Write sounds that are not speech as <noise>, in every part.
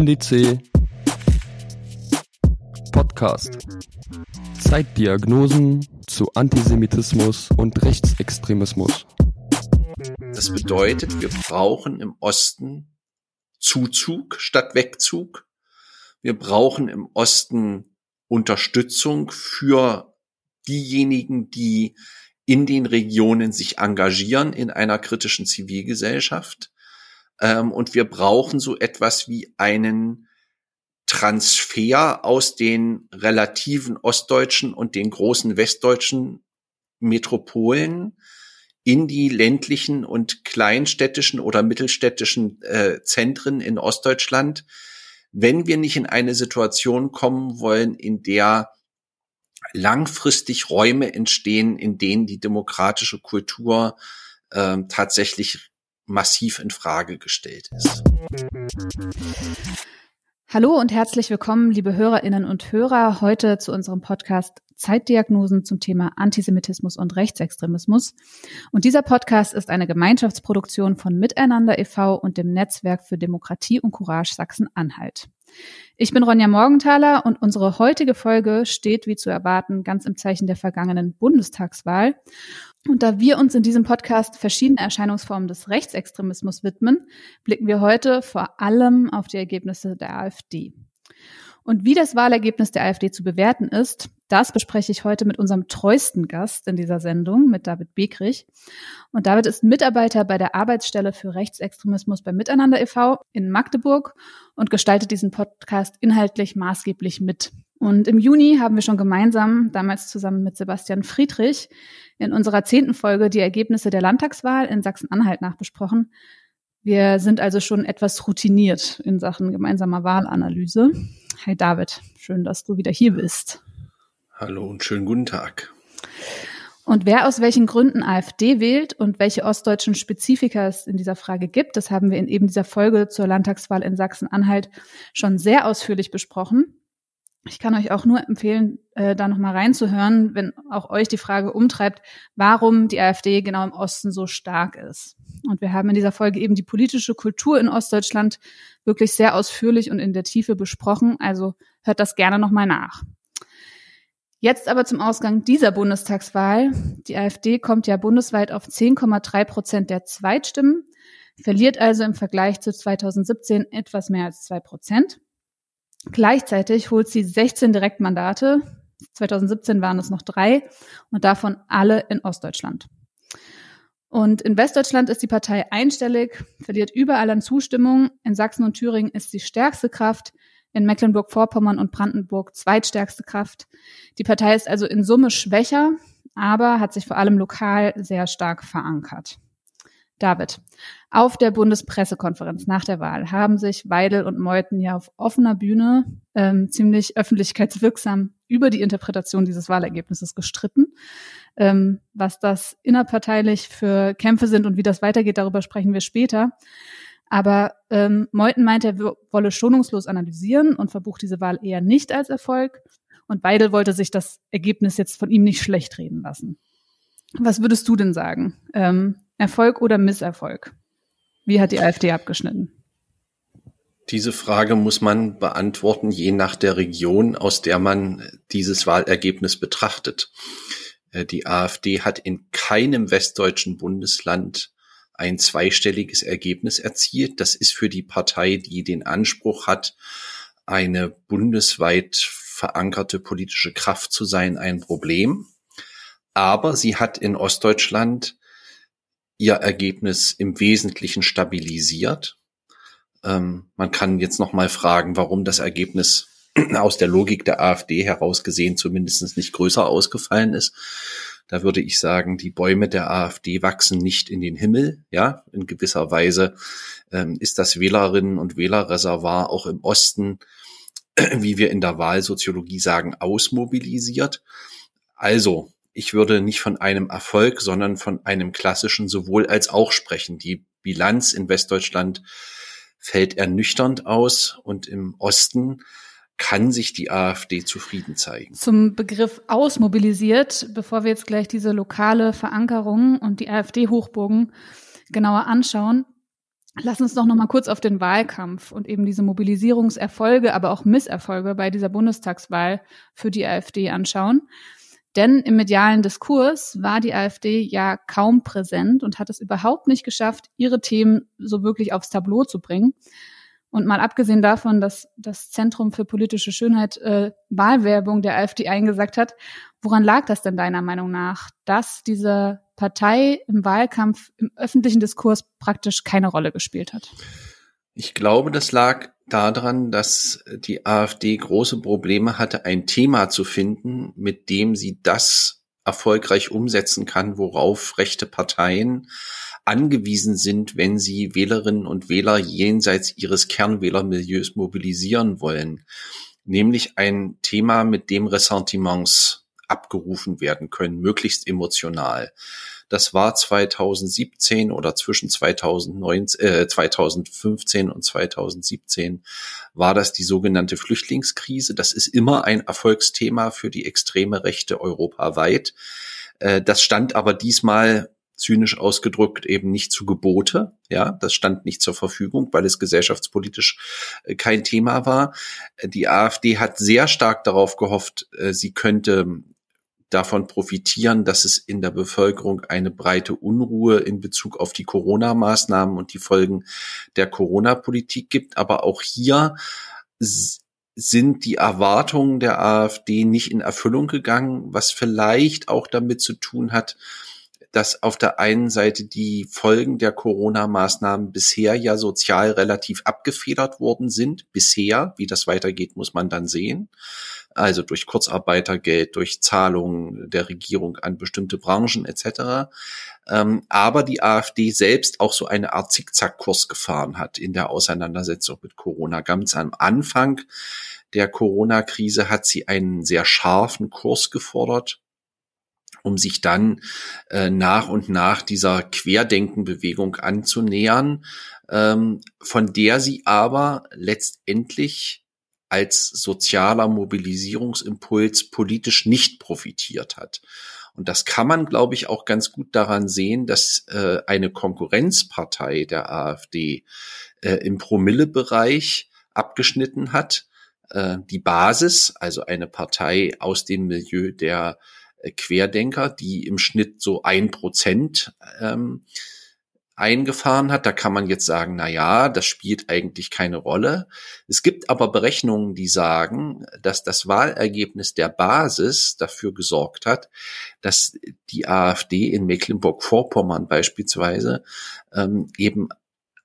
NDC Podcast. Zeitdiagnosen zu Antisemitismus und Rechtsextremismus. Das bedeutet, wir brauchen im Osten Zuzug statt Wegzug. Wir brauchen im Osten Unterstützung für diejenigen, die in den Regionen sich engagieren in einer kritischen Zivilgesellschaft. Ähm, und wir brauchen so etwas wie einen Transfer aus den relativen ostdeutschen und den großen westdeutschen Metropolen in die ländlichen und kleinstädtischen oder mittelstädtischen äh, Zentren in Ostdeutschland, wenn wir nicht in eine Situation kommen wollen, in der langfristig Räume entstehen, in denen die demokratische Kultur äh, tatsächlich massiv in Frage gestellt ist. Hallo und herzlich willkommen, liebe Hörerinnen und Hörer, heute zu unserem Podcast Zeitdiagnosen zum Thema Antisemitismus und Rechtsextremismus. Und dieser Podcast ist eine Gemeinschaftsproduktion von Miteinander e.V. und dem Netzwerk für Demokratie und Courage Sachsen-Anhalt. Ich bin Ronja Morgenthaler und unsere heutige Folge steht, wie zu erwarten, ganz im Zeichen der vergangenen Bundestagswahl. Und da wir uns in diesem Podcast verschiedene Erscheinungsformen des Rechtsextremismus widmen, blicken wir heute vor allem auf die Ergebnisse der AfD. Und wie das Wahlergebnis der AfD zu bewerten ist, das bespreche ich heute mit unserem treuesten Gast in dieser Sendung, mit David Begrich. Und David ist Mitarbeiter bei der Arbeitsstelle für Rechtsextremismus bei Miteinander e.V. in Magdeburg und gestaltet diesen Podcast inhaltlich maßgeblich mit. Und im Juni haben wir schon gemeinsam, damals zusammen mit Sebastian Friedrich, in unserer zehnten Folge die Ergebnisse der Landtagswahl in Sachsen-Anhalt nachbesprochen. Wir sind also schon etwas routiniert in Sachen gemeinsamer Wahlanalyse. Hi David, schön, dass du wieder hier bist. Hallo und schönen guten Tag. Und wer aus welchen Gründen AfD wählt und welche ostdeutschen Spezifika es in dieser Frage gibt, das haben wir in eben dieser Folge zur Landtagswahl in Sachsen-Anhalt schon sehr ausführlich besprochen. Ich kann euch auch nur empfehlen, äh, da nochmal reinzuhören, wenn auch euch die Frage umtreibt, warum die AfD genau im Osten so stark ist. Und wir haben in dieser Folge eben die politische Kultur in Ostdeutschland wirklich sehr ausführlich und in der Tiefe besprochen. Also hört das gerne nochmal nach. Jetzt aber zum Ausgang dieser Bundestagswahl. Die AfD kommt ja bundesweit auf 10,3 Prozent der Zweitstimmen, verliert also im Vergleich zu 2017 etwas mehr als zwei Prozent. Gleichzeitig holt sie 16 Direktmandate. 2017 waren es noch drei und davon alle in Ostdeutschland. Und in Westdeutschland ist die Partei einstellig, verliert überall an Zustimmung. In Sachsen und Thüringen ist sie stärkste Kraft. In Mecklenburg-Vorpommern und Brandenburg zweitstärkste Kraft. Die Partei ist also in Summe schwächer, aber hat sich vor allem lokal sehr stark verankert. David, auf der Bundespressekonferenz nach der Wahl haben sich Weidel und Meuthen ja auf offener Bühne ähm, ziemlich öffentlichkeitswirksam über die Interpretation dieses Wahlergebnisses gestritten. Ähm, was das innerparteilich für Kämpfe sind und wie das weitergeht, darüber sprechen wir später. Aber ähm, Meuthen meint, er wolle schonungslos analysieren und verbucht diese Wahl eher nicht als Erfolg. Und Weidel wollte sich das Ergebnis jetzt von ihm nicht schlecht reden lassen. Was würdest du denn sagen? Ähm, Erfolg oder Misserfolg? Wie hat die AfD abgeschnitten? Diese Frage muss man beantworten, je nach der Region, aus der man dieses Wahlergebnis betrachtet. Äh, die AfD hat in keinem westdeutschen Bundesland ein zweistelliges Ergebnis erzielt. Das ist für die Partei, die den Anspruch hat, eine bundesweit verankerte politische Kraft zu sein, ein Problem. Aber sie hat in Ostdeutschland ihr Ergebnis im Wesentlichen stabilisiert. Ähm, man kann jetzt noch mal fragen, warum das Ergebnis <clears throat> aus der Logik der AfD heraus gesehen zumindest nicht größer ausgefallen ist. Da würde ich sagen, die Bäume der AfD wachsen nicht in den Himmel. Ja, in gewisser Weise ähm, ist das Wählerinnen und Wählerreservoir auch im Osten, <clears throat> wie wir in der Wahlsoziologie sagen, ausmobilisiert. Also ich würde nicht von einem Erfolg, sondern von einem klassischen sowohl als auch sprechen. Die Bilanz in Westdeutschland fällt ernüchternd aus und im Osten kann sich die AfD zufrieden zeigen. Zum Begriff ausmobilisiert, bevor wir jetzt gleich diese lokale Verankerung und die AfD-Hochburgen genauer anschauen, Lass uns doch noch mal kurz auf den Wahlkampf und eben diese Mobilisierungserfolge, aber auch Misserfolge bei dieser Bundestagswahl für die AfD anschauen. Denn im medialen Diskurs war die AfD ja kaum präsent und hat es überhaupt nicht geschafft, ihre Themen so wirklich aufs Tableau zu bringen. Und mal abgesehen davon, dass das Zentrum für politische Schönheit äh, Wahlwerbung der AfD eingesagt hat, woran lag das denn deiner Meinung nach, dass diese Partei im Wahlkampf im öffentlichen Diskurs praktisch keine Rolle gespielt hat? Ich glaube, das lag daran, dass die AfD große Probleme hatte, ein Thema zu finden, mit dem sie das erfolgreich umsetzen kann, worauf rechte Parteien angewiesen sind, wenn sie Wählerinnen und Wähler jenseits ihres Kernwählermilieus mobilisieren wollen. Nämlich ein Thema, mit dem Ressentiments abgerufen werden können, möglichst emotional. Das war 2017 oder zwischen 2019, äh, 2015 und 2017 war das die sogenannte Flüchtlingskrise. Das ist immer ein Erfolgsthema für die extreme Rechte europaweit. Äh, das stand aber diesmal zynisch ausgedrückt eben nicht zu Gebote. Ja, das stand nicht zur Verfügung, weil es gesellschaftspolitisch äh, kein Thema war. Die AfD hat sehr stark darauf gehofft, äh, sie könnte davon profitieren, dass es in der Bevölkerung eine breite Unruhe in Bezug auf die Corona-Maßnahmen und die Folgen der Corona-Politik gibt. Aber auch hier sind die Erwartungen der AfD nicht in Erfüllung gegangen, was vielleicht auch damit zu tun hat, dass auf der einen Seite die Folgen der Corona-Maßnahmen bisher ja sozial relativ abgefedert worden sind. Bisher, wie das weitergeht, muss man dann sehen. Also durch Kurzarbeitergeld, durch Zahlungen der Regierung an bestimmte Branchen etc. Ähm, aber die AfD selbst auch so eine Art Zickzackkurs gefahren hat in der Auseinandersetzung mit Corona. Ganz am Anfang der Corona-Krise hat sie einen sehr scharfen Kurs gefordert um sich dann äh, nach und nach dieser Querdenkenbewegung anzunähern, ähm, von der sie aber letztendlich als sozialer Mobilisierungsimpuls politisch nicht profitiert hat. Und das kann man, glaube ich, auch ganz gut daran sehen, dass äh, eine Konkurrenzpartei der AfD äh, im Promillebereich abgeschnitten hat. Äh, die Basis, also eine Partei aus dem Milieu der Querdenker, die im Schnitt so ein Prozent ähm, eingefahren hat. Da kann man jetzt sagen, na ja, das spielt eigentlich keine Rolle. Es gibt aber Berechnungen, die sagen, dass das Wahlergebnis der Basis dafür gesorgt hat, dass die AfD in Mecklenburg-Vorpommern beispielsweise ähm, eben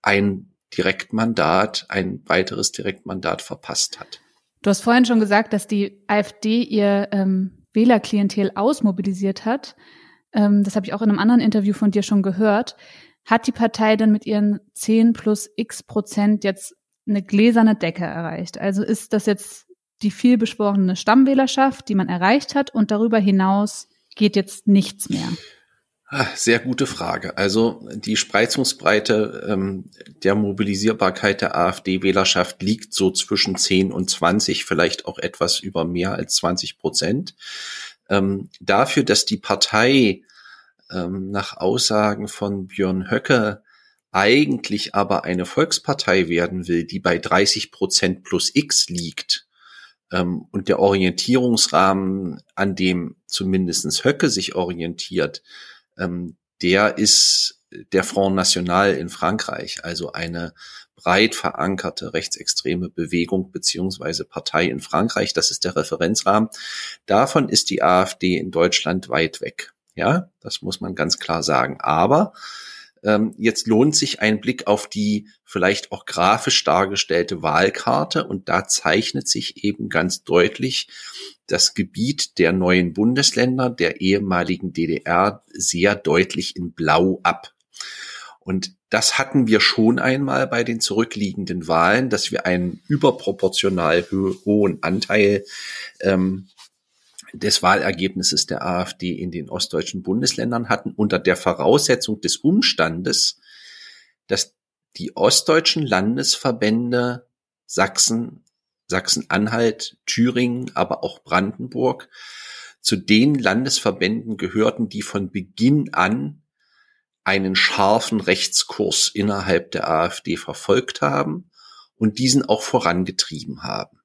ein Direktmandat, ein weiteres Direktmandat verpasst hat. Du hast vorhin schon gesagt, dass die AfD ihr ähm, Wählerklientel ausmobilisiert hat. Ähm, das habe ich auch in einem anderen Interview von dir schon gehört. Hat die Partei denn mit ihren 10 plus x Prozent jetzt eine gläserne Decke erreicht? Also ist das jetzt die viel beschworene Stammwählerschaft, die man erreicht hat und darüber hinaus geht jetzt nichts mehr? Ah, sehr gute Frage. Also die Spreizungsbreite ähm, der Mobilisierbarkeit der AfD-Wählerschaft liegt so zwischen 10 und 20, vielleicht auch etwas über mehr als 20 Prozent. Ähm, dafür, dass die Partei ähm, nach Aussagen von Björn Höcke eigentlich aber eine Volkspartei werden will, die bei 30 Prozent plus X liegt, ähm, und der Orientierungsrahmen, an dem zumindestens Höcke sich orientiert, ähm, der ist der Front National in Frankreich, also eine breit verankerte rechtsextreme Bewegung beziehungsweise Partei in Frankreich. Das ist der Referenzrahmen. Davon ist die AfD in Deutschland weit weg. Ja, das muss man ganz klar sagen. Aber jetzt lohnt sich ein Blick auf die vielleicht auch grafisch dargestellte Wahlkarte und da zeichnet sich eben ganz deutlich das Gebiet der neuen Bundesländer der ehemaligen DDR sehr deutlich in Blau ab. Und das hatten wir schon einmal bei den zurückliegenden Wahlen, dass wir einen überproportional hohen Anteil ähm, des Wahlergebnisses der AfD in den ostdeutschen Bundesländern hatten, unter der Voraussetzung des Umstandes, dass die ostdeutschen Landesverbände Sachsen, Sachsen-Anhalt, Thüringen, aber auch Brandenburg zu den Landesverbänden gehörten, die von Beginn an einen scharfen Rechtskurs innerhalb der AfD verfolgt haben und diesen auch vorangetrieben haben.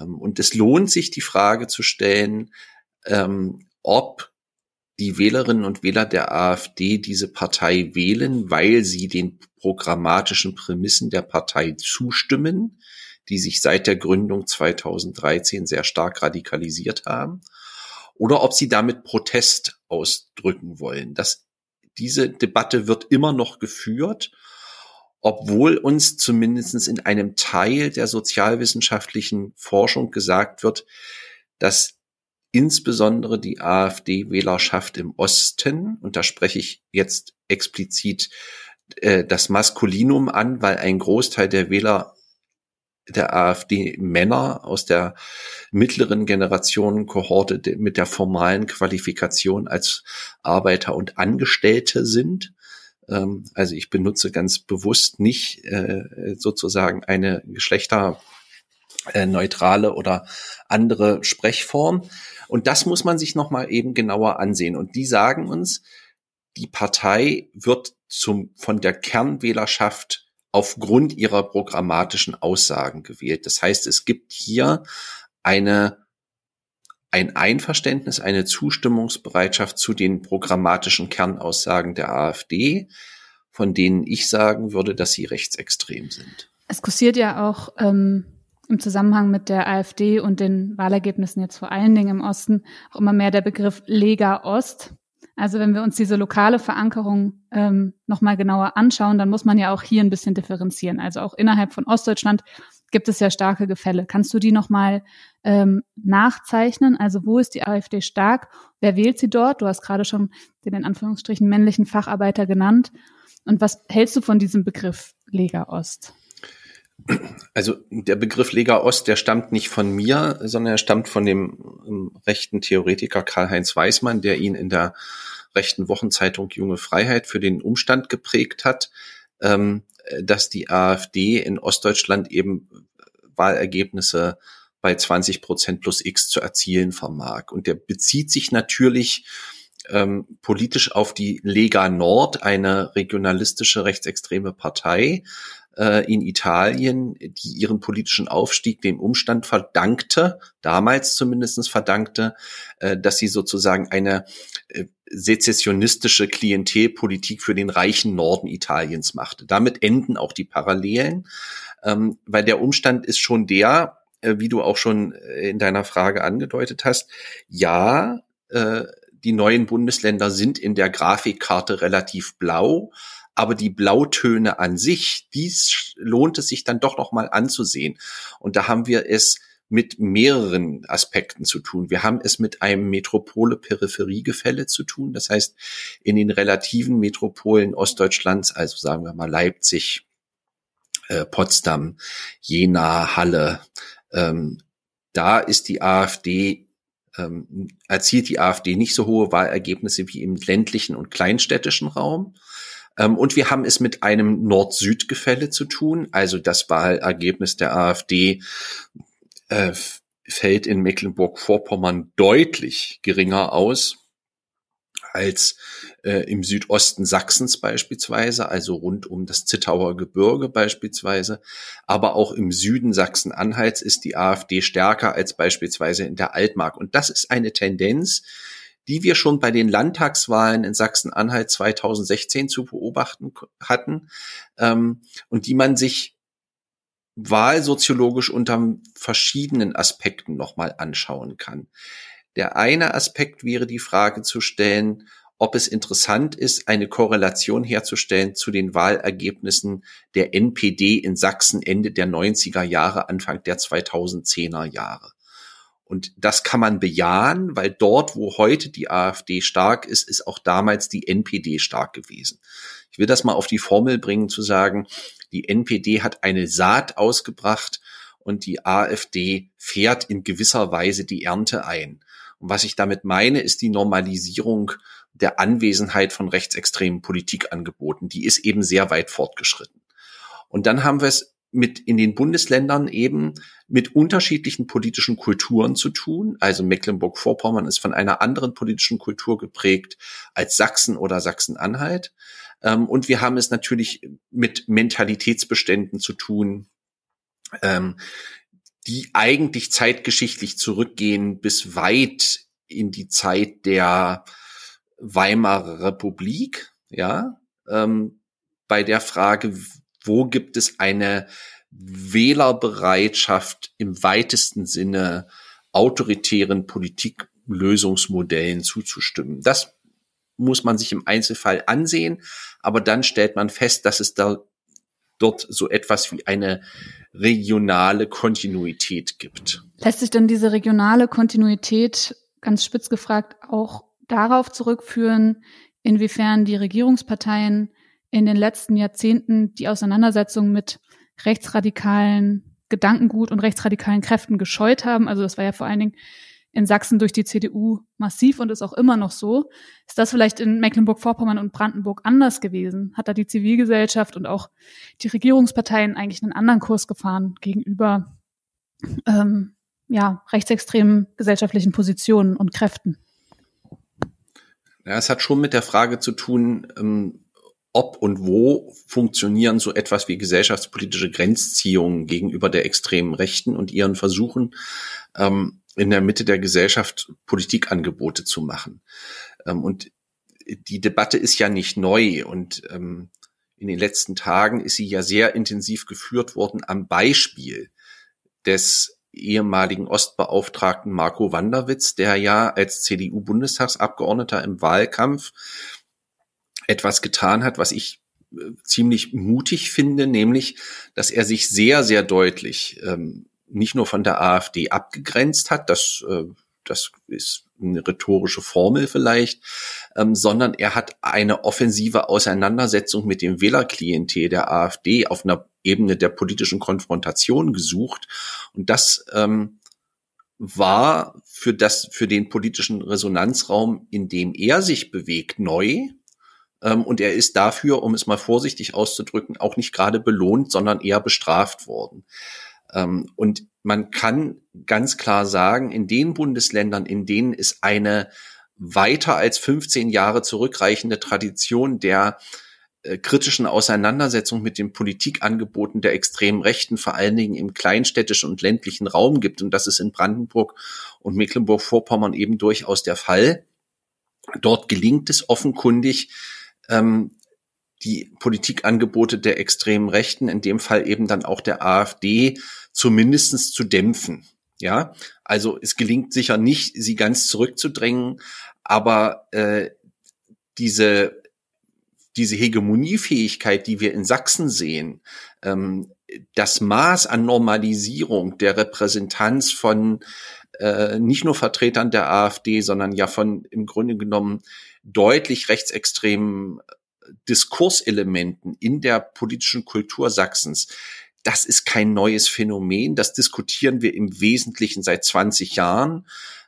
Ähm, und es lohnt sich, die Frage zu stellen, ähm, ob die Wählerinnen und Wähler der AfD diese Partei wählen, weil sie den programmatischen Prämissen der Partei zustimmen, die sich seit der Gründung 2013 sehr stark radikalisiert haben, oder ob sie damit Protest ausdrücken wollen. Das, diese Debatte wird immer noch geführt, obwohl uns zumindest in einem Teil der sozialwissenschaftlichen Forschung gesagt wird, dass insbesondere die AfD-Wählerschaft im Osten, und da spreche ich jetzt explizit äh, das Maskulinum an, weil ein Großteil der Wähler der AfD Männer aus der mittleren Generation Kohorte mit der formalen Qualifikation als Arbeiter und Angestellte sind. Ähm, also ich benutze ganz bewusst nicht äh, sozusagen eine geschlechterneutrale oder andere Sprechform. Und das muss man sich nochmal eben genauer ansehen. Und die sagen uns, die Partei wird zum, von der Kernwählerschaft aufgrund ihrer programmatischen Aussagen gewählt. Das heißt, es gibt hier eine, ein Einverständnis, eine Zustimmungsbereitschaft zu den programmatischen Kernaussagen der AfD, von denen ich sagen würde, dass sie rechtsextrem sind. Es kursiert ja auch ähm, im Zusammenhang mit der AfD und den Wahlergebnissen jetzt vor allen Dingen im Osten auch immer mehr der Begriff Lega Ost. Also wenn wir uns diese lokale Verankerung ähm, nochmal genauer anschauen, dann muss man ja auch hier ein bisschen differenzieren. Also auch innerhalb von Ostdeutschland gibt es ja starke Gefälle. Kannst du die nochmal ähm, nachzeichnen? Also wo ist die AfD stark? Wer wählt sie dort? Du hast gerade schon den in Anführungsstrichen männlichen Facharbeiter genannt. Und was hältst du von diesem Begriff Lega Ost? Also der Begriff Lega Ost, der stammt nicht von mir, sondern er stammt von dem ähm, rechten Theoretiker Karl-Heinz Weismann, der ihn in der rechten Wochenzeitung Junge Freiheit für den Umstand geprägt hat, ähm, dass die AfD in Ostdeutschland eben Wahlergebnisse bei 20 Prozent plus X zu erzielen vermag. Und der bezieht sich natürlich ähm, politisch auf die Lega Nord, eine regionalistische rechtsextreme Partei, äh, in Italien, die ihren politischen Aufstieg dem Umstand verdankte, damals zumindestens verdankte, äh, dass sie sozusagen eine äh, sezessionistische Klientelpolitik für den reichen Norden Italiens machte. Damit enden auch die Parallelen, ähm, weil der Umstand ist schon der, wie du auch schon in deiner Frage angedeutet hast, ja, die neuen Bundesländer sind in der Grafikkarte relativ blau, aber die Blautöne an sich, dies lohnt es sich dann doch noch mal anzusehen. Und da haben wir es mit mehreren Aspekten zu tun. Wir haben es mit einem Metropole-Peripherie-Gefälle zu tun. Das heißt, in den relativen Metropolen Ostdeutschlands, also sagen wir mal Leipzig, äh, Potsdam, Jena, Halle, ähm, da ist die AfD ähm, erzielt die AfD nicht so hohe Wahlergebnisse wie im ländlichen und kleinstädtischen Raum. Ähm, und wir haben es mit einem Nord-Süd-Gefälle zu tun. Also das Wahlergebnis der AfD äh, fällt in Mecklenburg-Vorpommern deutlich geringer aus als äh, im Südosten Sachsens beispielsweise, also rund um das Zittauer Gebirge beispielsweise. Aber auch im Süden Sachsen-Anhalts ist die AfD stärker als beispielsweise in der Altmark. Und das ist eine Tendenz, die wir schon bei den Landtagswahlen in Sachsen-Anhalt 2016 zu beobachten hatten ähm, und die man sich wahlsoziologisch unter verschiedenen Aspekten nochmal anschauen kann. Der eine Aspekt wäre die Frage zu stellen, ob es interessant ist, eine Korrelation herzustellen zu den Wahlergebnissen der NPD in Sachsen Ende der 90er Jahre, Anfang der 2010er Jahre. Und das kann man bejahen, weil dort, wo heute die AfD stark ist, ist auch damals die NPD stark gewesen. Ich will das mal auf die Formel bringen, zu sagen, die NPD hat eine Saat ausgebracht und die AfD fährt in gewisser Weise die Ernte ein. Und was ich damit meine, ist die Normalisierung der Anwesenheit von rechtsextremen Politikangeboten. Die ist eben sehr weit fortgeschritten. Und dann haben wir es mit in den Bundesländern eben mit unterschiedlichen politischen Kulturen zu tun. Also Mecklenburg-Vorpommern ist von einer anderen politischen Kultur geprägt als Sachsen oder Sachsen-Anhalt. Ähm, und wir haben es natürlich mit Mentalitätsbeständen zu tun, ähm, die eigentlich zeitgeschichtlich zurückgehen bis weit in die Zeit der Weimarer Republik, ja, ähm, bei der Frage, wo gibt es eine Wählerbereitschaft im weitesten Sinne autoritären Politiklösungsmodellen zuzustimmen. Das muss man sich im Einzelfall ansehen, aber dann stellt man fest, dass es da dort so etwas wie eine regionale Kontinuität gibt. Lässt sich denn diese regionale Kontinuität ganz spitz gefragt auch darauf zurückführen, inwiefern die Regierungsparteien in den letzten Jahrzehnten die Auseinandersetzung mit rechtsradikalen Gedankengut und rechtsradikalen Kräften gescheut haben. Also das war ja vor allen Dingen in Sachsen durch die CDU massiv und ist auch immer noch so. Ist das vielleicht in Mecklenburg-Vorpommern und Brandenburg anders gewesen? Hat da die Zivilgesellschaft und auch die Regierungsparteien eigentlich einen anderen Kurs gefahren gegenüber ähm, ja, rechtsextremen gesellschaftlichen Positionen und Kräften? Ja, es hat schon mit der Frage zu tun, ähm, ob und wo funktionieren so etwas wie gesellschaftspolitische Grenzziehungen gegenüber der extremen Rechten und ihren Versuchen, ähm, in der Mitte der Gesellschaft Politikangebote zu machen. Ähm, und die Debatte ist ja nicht neu und ähm, in den letzten Tagen ist sie ja sehr intensiv geführt worden am Beispiel des ehemaligen Ostbeauftragten Marco Wanderwitz, der ja als CDU-Bundestagsabgeordneter im Wahlkampf etwas getan hat, was ich äh, ziemlich mutig finde, nämlich, dass er sich sehr, sehr deutlich ähm, nicht nur von der AfD abgegrenzt hat, das, äh, das ist eine rhetorische Formel vielleicht, ähm, sondern er hat eine offensive Auseinandersetzung mit dem Wählerklientel der AfD auf einer Ebene der politischen Konfrontation gesucht. Und das ähm, war für das, für den politischen Resonanzraum, in dem er sich bewegt, neu. Ähm, und er ist dafür, um es mal vorsichtig auszudrücken, auch nicht gerade belohnt, sondern eher bestraft worden. Ähm, und man kann ganz klar sagen, in den Bundesländern, in denen es eine weiter als 15 Jahre zurückreichende Tradition der äh, kritischen Auseinandersetzung mit den Politikangeboten der extremen Rechten, vor allen Dingen im kleinstädtischen und ländlichen Raum gibt. Und das ist in Brandenburg und Mecklenburg-Vorpommern eben durchaus der Fall. Dort gelingt es offenkundig, ähm, die Politikangebote der extremen Rechten, in dem Fall eben dann auch der AfD, zumindestens zu dämpfen. Ja, also es gelingt sicher nicht, sie ganz zurückzudrängen, aber äh, diese diese Hegemoniefähigkeit, die wir in Sachsen sehen, ähm, das Maß an Normalisierung der Repräsentanz von äh, nicht nur Vertretern der AfD, sondern ja von im Grunde genommen deutlich rechtsextremen Diskurselementen in der politischen Kultur Sachsens, das ist kein neues Phänomen. Das diskutieren wir im Wesentlichen seit 20 Jahren.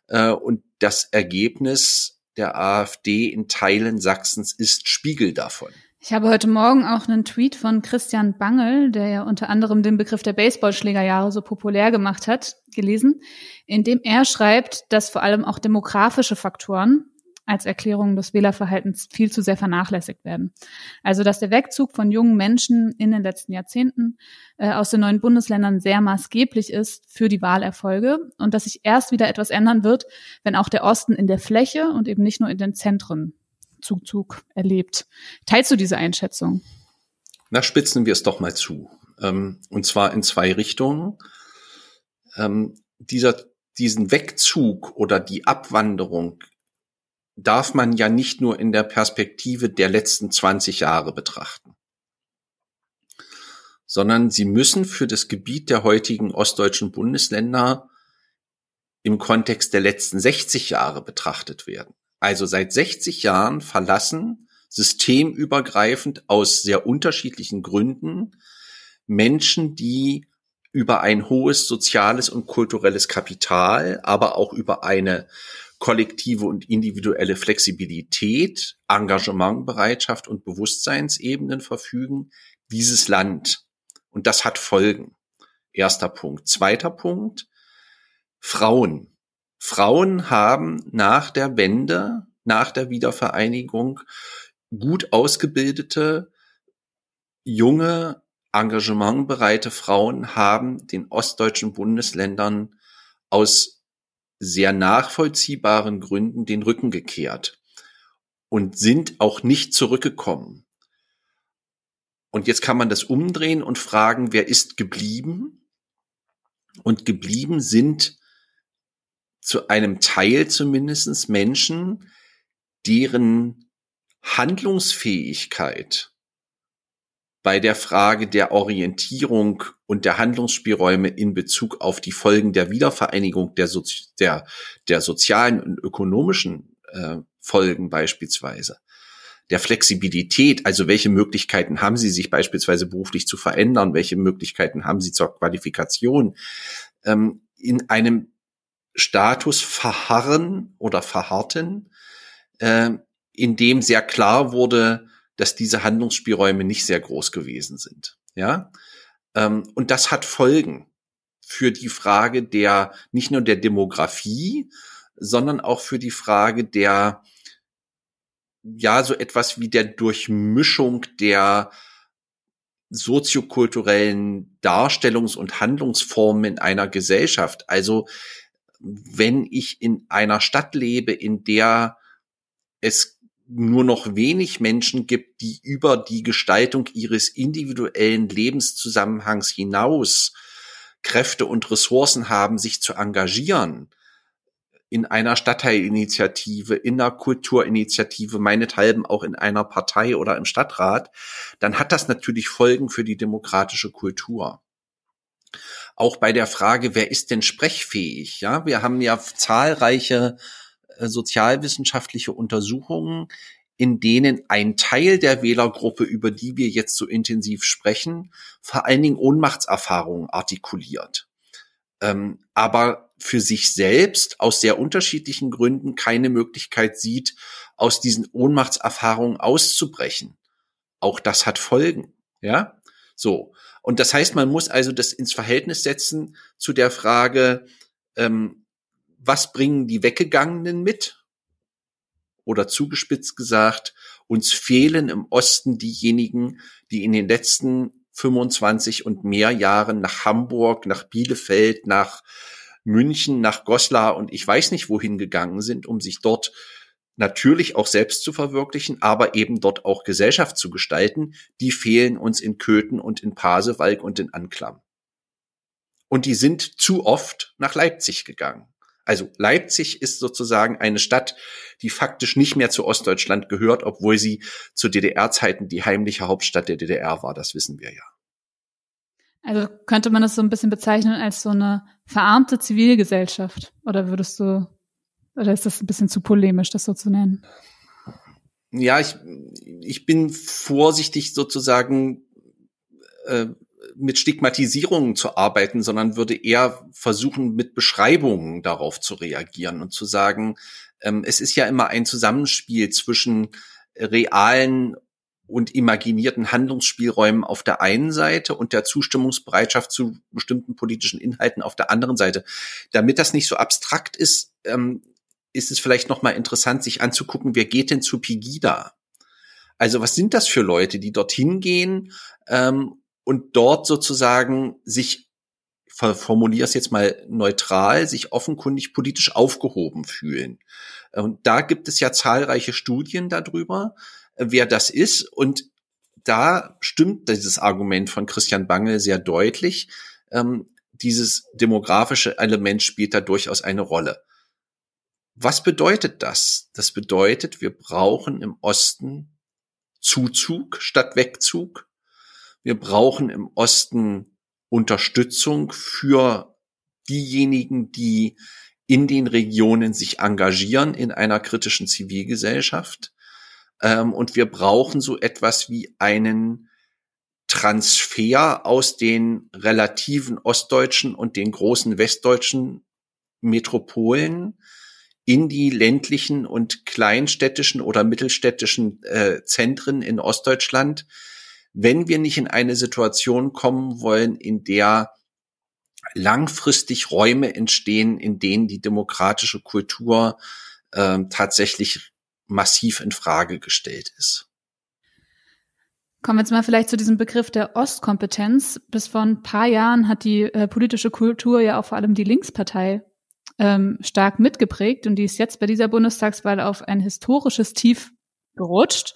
Äh, und das Ergebnis der AfD in Teilen Sachsens ist Spiegel davon. Ich habe heute Morgen auch einen Tweet von Christian Bangel, der ja unter anderem den Begriff der Baseballschlägerjahre so populär gemacht hat, gelesen, in dem er schreibt, dass vor allem auch demografische Faktoren als Erklärung des Wählerverhaltens viel zu sehr vernachlässigt werden. Also dass der Wegzug von jungen Menschen in den letzten Jahrzehnten äh, aus den neuen Bundesländern sehr maßgeblich ist für die Wahlerfolge und dass sich erst wieder etwas ändern wird, wenn auch der Osten in der Fläche und eben nicht nur in den Zentren Zugzug erlebt. Teilst du diese Einschätzung? Na, spitzen wir es doch mal zu. Ähm, und zwar in zwei Richtungen. Ähm, dieser, diesen Wegzug oder die Abwanderung darf man ja nicht nur in der Perspektive der letzten 20 Jahre betrachten, sondern sie müssen für das Gebiet der heutigen ostdeutschen Bundesländer im Kontext der letzten 60 Jahre betrachtet werden. Also seit 60 Jahren verlassen systemübergreifend aus sehr unterschiedlichen Gründen Menschen, die über ein hohes soziales und kulturelles Kapital, aber auch über eine kollektive und individuelle Flexibilität, Engagementbereitschaft und Bewusstseinsebenen verfügen, dieses Land. Und das hat Folgen. Erster Punkt. Zweiter Punkt. Frauen. Frauen haben nach der Wende, nach der Wiedervereinigung gut ausgebildete, junge, engagementbereite Frauen haben den ostdeutschen Bundesländern aus sehr nachvollziehbaren Gründen den Rücken gekehrt und sind auch nicht zurückgekommen. Und jetzt kann man das umdrehen und fragen, wer ist geblieben? Und geblieben sind zu einem Teil zumindestens Menschen, deren Handlungsfähigkeit bei der Frage der Orientierung und der Handlungsspielräume in Bezug auf die Folgen der Wiedervereinigung der, Sozi der, der sozialen und ökonomischen äh, Folgen beispielsweise, der Flexibilität, also welche Möglichkeiten haben Sie, sich beispielsweise beruflich zu verändern, welche Möglichkeiten haben Sie zur Qualifikation, ähm, in einem Status verharren oder verharrten, äh, in dem sehr klar wurde, dass diese Handlungsspielräume nicht sehr groß gewesen sind. Ja, ähm, und das hat Folgen für die Frage der nicht nur der Demografie, sondern auch für die Frage der ja so etwas wie der Durchmischung der soziokulturellen Darstellungs- und Handlungsformen in einer Gesellschaft. Also wenn ich in einer Stadt lebe, in der es nur noch wenig Menschen gibt, die über die Gestaltung ihres individuellen Lebenszusammenhangs hinaus Kräfte und Ressourcen haben, sich zu engagieren in einer Stadtteilinitiative, in einer Kulturinitiative, meinethalben auch in einer Partei oder im Stadtrat, dann hat das natürlich Folgen für die demokratische Kultur. Auch bei der Frage, wer ist denn sprechfähig? Ja, wir haben ja zahlreiche sozialwissenschaftliche Untersuchungen, in denen ein Teil der Wählergruppe, über die wir jetzt so intensiv sprechen, vor allen Dingen Ohnmachtserfahrungen artikuliert. Ähm, aber für sich selbst aus sehr unterschiedlichen Gründen keine Möglichkeit sieht, aus diesen Ohnmachtserfahrungen auszubrechen. Auch das hat Folgen. Ja, so. Und das heißt, man muss also das ins Verhältnis setzen zu der Frage, ähm, was bringen die Weggegangenen mit? Oder zugespitzt gesagt, uns fehlen im Osten diejenigen, die in den letzten 25 und mehr Jahren nach Hamburg, nach Bielefeld, nach München, nach Goslar und ich weiß nicht wohin gegangen sind, um sich dort natürlich auch selbst zu verwirklichen, aber eben dort auch Gesellschaft zu gestalten, die fehlen uns in Köthen und in Pasewalk und in Anklam. Und die sind zu oft nach Leipzig gegangen. Also Leipzig ist sozusagen eine Stadt, die faktisch nicht mehr zu Ostdeutschland gehört, obwohl sie zu DDR-Zeiten die heimliche Hauptstadt der DDR war. Das wissen wir ja. Also könnte man das so ein bisschen bezeichnen als so eine verarmte Zivilgesellschaft? Oder würdest du, oder ist das ein bisschen zu polemisch, das so zu nennen? Ja, ich, ich bin vorsichtig sozusagen, äh, mit Stigmatisierungen zu arbeiten, sondern würde eher versuchen, mit Beschreibungen darauf zu reagieren und zu sagen, ähm, es ist ja immer ein Zusammenspiel zwischen realen und imaginierten Handlungsspielräumen auf der einen Seite und der Zustimmungsbereitschaft zu bestimmten politischen Inhalten auf der anderen Seite. Damit das nicht so abstrakt ist, ähm, ist es vielleicht noch mal interessant, sich anzugucken, wer geht denn zu Pegida? Also was sind das für Leute, die dorthin gehen ähm, und dort sozusagen sich formuliere es jetzt mal neutral, sich offenkundig politisch aufgehoben fühlen. Und da gibt es ja zahlreiche Studien darüber, wer das ist. Und da stimmt dieses Argument von Christian Bangel sehr deutlich. Ähm, dieses demografische Element spielt da durchaus eine Rolle. Was bedeutet das? Das bedeutet, wir brauchen im Osten Zuzug statt Wegzug. Wir brauchen im Osten Unterstützung für diejenigen, die in den Regionen sich engagieren in einer kritischen Zivilgesellschaft. Ähm, und wir brauchen so etwas wie einen Transfer aus den relativen ostdeutschen und den großen westdeutschen Metropolen in die ländlichen und kleinstädtischen oder mittelstädtischen äh, Zentren in Ostdeutschland, wenn wir nicht in eine Situation kommen wollen, in der langfristig Räume entstehen, in denen die demokratische Kultur äh, tatsächlich massiv in Frage gestellt ist. Kommen wir jetzt mal vielleicht zu diesem Begriff der Ostkompetenz. Bis vor ein paar Jahren hat die äh, politische Kultur ja auch vor allem die Linkspartei ähm, stark mitgeprägt und die ist jetzt bei dieser Bundestagswahl auf ein historisches Tief gerutscht.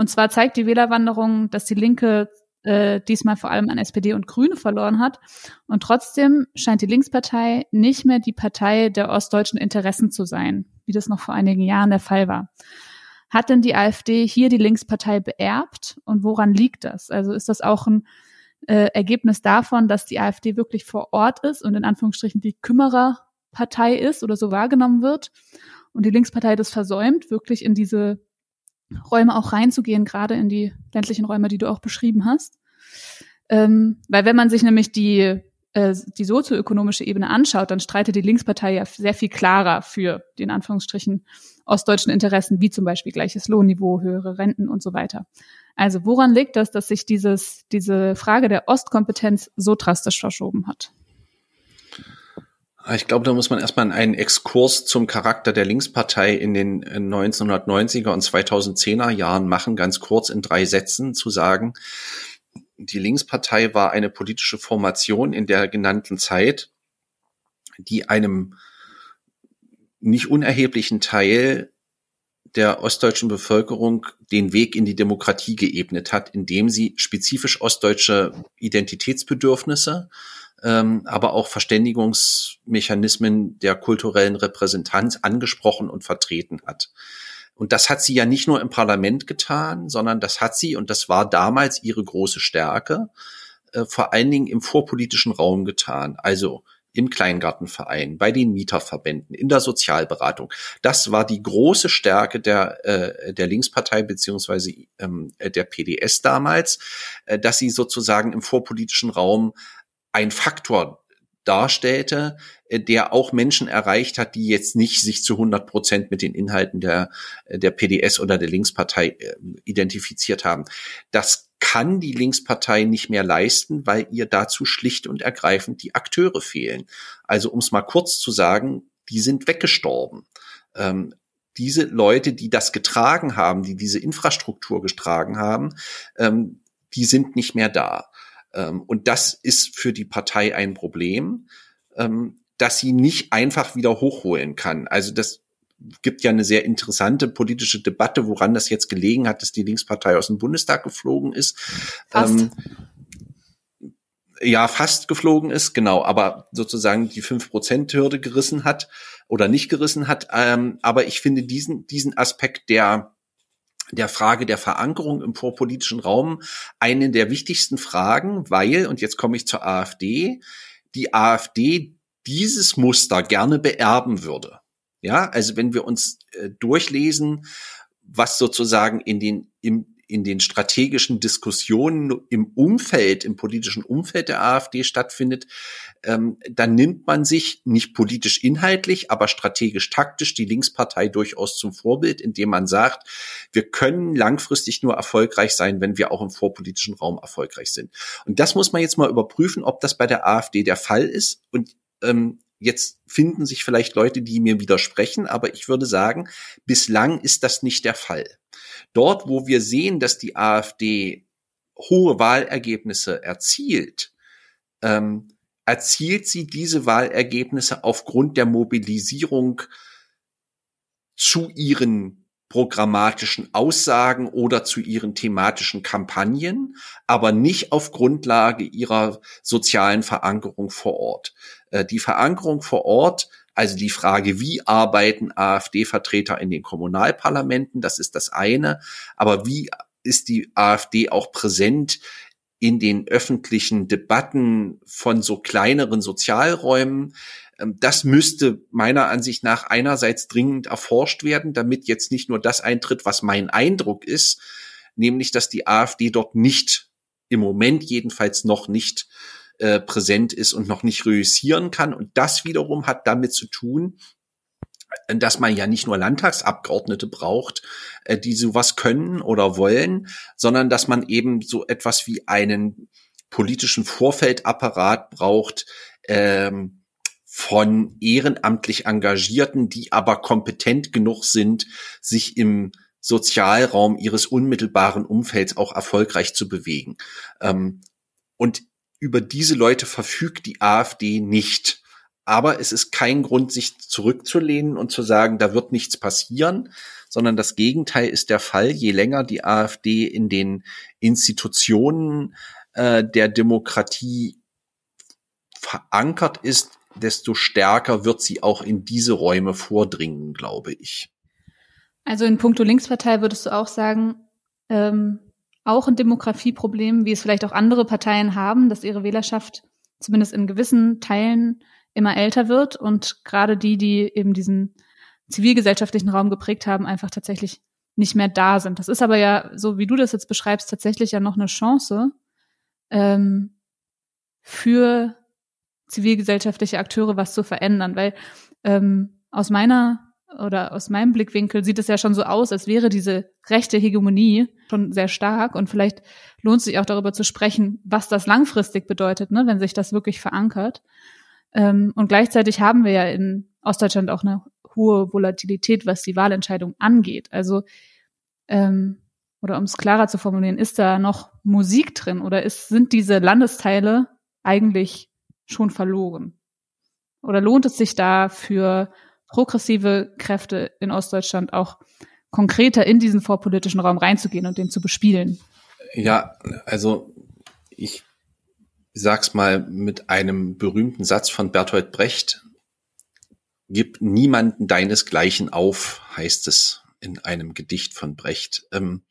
Und zwar zeigt die Wählerwanderung, dass die Linke äh, diesmal vor allem an SPD und Grüne verloren hat. Und trotzdem scheint die Linkspartei nicht mehr die Partei der ostdeutschen Interessen zu sein, wie das noch vor einigen Jahren der Fall war. Hat denn die AfD hier die Linkspartei beerbt und woran liegt das? Also ist das auch ein äh, Ergebnis davon, dass die AfD wirklich vor Ort ist und in Anführungsstrichen die Kümmererpartei ist oder so wahrgenommen wird und die Linkspartei das versäumt, wirklich in diese Räume auch reinzugehen, gerade in die ländlichen Räume, die du auch beschrieben hast. Ähm, weil wenn man sich nämlich die äh, die sozioökonomische Ebene anschaut, dann streitet die Linkspartei ja sehr viel klarer für die in Anführungsstrichen ostdeutschen Interessen, wie zum Beispiel gleiches Lohnniveau, höhere Renten und so weiter. Also woran liegt das, dass sich dieses, diese Frage der Ostkompetenz so drastisch verschoben hat? Ich glaube, da muss man erstmal einen Exkurs zum Charakter der Linkspartei in den 1990er und 2010er Jahren machen, ganz kurz in drei Sätzen zu sagen, die Linkspartei war eine politische Formation in der genannten Zeit, die einem nicht unerheblichen Teil der ostdeutschen Bevölkerung den Weg in die Demokratie geebnet hat, indem sie spezifisch ostdeutsche Identitätsbedürfnisse, ähm, aber auch Verständigungsmechanismen der kulturellen Repräsentanz angesprochen und vertreten hat. Und das hat sie ja nicht nur im Parlament getan, sondern das hat sie, und das war damals ihre große Stärke, äh, vor allen Dingen im vorpolitischen Raum getan. Also im Kleingartenverein, bei den Mieterverbänden, in der Sozialberatung. Das war die große Stärke der, äh, der Linkspartei beziehungsweise ähm, der PDS damals, äh, dass sie sozusagen im vorpolitischen Raum ein Faktor darstellte, äh, der auch Menschen erreicht hat, die jetzt nicht sich zu 100 Prozent mit den Inhalten der, äh, der PDS oder der Linkspartei äh, identifiziert haben. Das kann die Linkspartei nicht mehr leisten, weil ihr dazu schlicht und ergreifend die Akteure fehlen. Also um es mal kurz zu sagen, die sind weggestorben. Ähm, diese Leute, die das getragen haben, die diese Infrastruktur getragen haben, ähm, die sind nicht mehr da. Ähm, und das ist für die Partei ein Problem, ähm, dass sie nicht einfach wieder hochholen kann. Also das gibt ja eine sehr interessante politische Debatte, woran das jetzt gelegen hat, dass die Linkspartei aus dem Bundestag geflogen ist. Fast. Ähm, ja, fast geflogen ist, genau, aber sozusagen die 5%-Hürde gerissen hat oder nicht gerissen hat. Ähm, aber ich finde diesen, diesen Aspekt der der Frage der Verankerung im vorpolitischen Raum eine der wichtigsten Fragen, weil, und jetzt komme ich zur AfD, die AfD dieses Muster gerne beerben würde. Ja, also wenn wir uns äh, durchlesen, was sozusagen in den, im, in den strategischen Diskussionen im Umfeld, im politischen Umfeld der AfD stattfindet, ähm, dann nimmt man sich nicht politisch inhaltlich, aber strategisch taktisch die Linkspartei durchaus zum Vorbild, indem man sagt, wir können langfristig nur erfolgreich sein, wenn wir auch im vorpolitischen Raum erfolgreich sind. Und das muss man jetzt mal überprüfen, ob das bei der AfD der Fall ist. Und ähm, Jetzt finden sich vielleicht Leute, die mir widersprechen, aber ich würde sagen, bislang ist das nicht der Fall. Dort, wo wir sehen, dass die AfD hohe Wahlergebnisse erzielt, ähm, erzielt sie diese Wahlergebnisse aufgrund der Mobilisierung zu ihren programmatischen Aussagen oder zu ihren thematischen Kampagnen, aber nicht auf Grundlage ihrer sozialen Verankerung vor Ort. Äh, die Verankerung vor Ort, also die Frage, wie arbeiten AfD-Vertreter in den Kommunalparlamenten, das ist das eine, aber wie ist die AfD auch präsent in den öffentlichen Debatten von so kleineren Sozialräumen. Ähm, das müsste meiner Ansicht nach einerseits dringend erforscht werden, damit jetzt nicht nur das eintritt, was mein Eindruck ist, nämlich dass die AfD dort nicht im Moment jedenfalls noch nicht äh, präsent ist und noch nicht reüssieren kann. Und das wiederum hat damit zu tun, dass man ja nicht nur Landtagsabgeordnete braucht, äh, die sowas können oder wollen, sondern dass man eben so etwas wie einen politischen Vorfeldapparat braucht ähm, von ehrenamtlich Engagierten, die aber kompetent genug sind, sich im Sozialraum ihres unmittelbaren Umfelds auch erfolgreich zu bewegen. Ähm, und über diese Leute verfügt die AfD nicht. Aber es ist kein Grund, sich zurückzulehnen und zu sagen, da wird nichts passieren, sondern das Gegenteil ist der Fall. Je länger die AfD in den Institutionen äh, der Demokratie verankert ist, desto stärker wird sie auch in diese Räume vordringen, glaube ich. Also in puncto Linkspartei würdest du auch sagen, ähm, auch ein Demografieproblem, wie es vielleicht auch andere Parteien haben, dass ihre Wählerschaft zumindest in gewissen Teilen immer älter wird und gerade die, die eben diesen zivilgesellschaftlichen Raum geprägt haben, einfach tatsächlich nicht mehr da sind. Das ist aber ja, so wie du das jetzt beschreibst, tatsächlich ja noch eine Chance ähm, für zivilgesellschaftliche Akteure was zu verändern, weil ähm, aus meiner oder aus meinem Blickwinkel sieht es ja schon so aus, als wäre diese rechte Hegemonie schon sehr stark und vielleicht lohnt sich auch darüber zu sprechen, was das langfristig bedeutet, ne, wenn sich das wirklich verankert. Ähm, und gleichzeitig haben wir ja in Ostdeutschland auch eine hohe Volatilität, was die Wahlentscheidung angeht. Also, ähm, oder um es klarer zu formulieren, ist da noch Musik drin oder ist, sind diese Landesteile eigentlich schon verloren? Oder lohnt es sich da für progressive Kräfte in Ostdeutschland auch konkreter in diesen vorpolitischen Raum reinzugehen und den zu bespielen? Ja, also ich sag's mal mit einem berühmten Satz von Bertolt Brecht. Gib niemanden deinesgleichen auf, heißt es in einem Gedicht von Brecht. Ähm,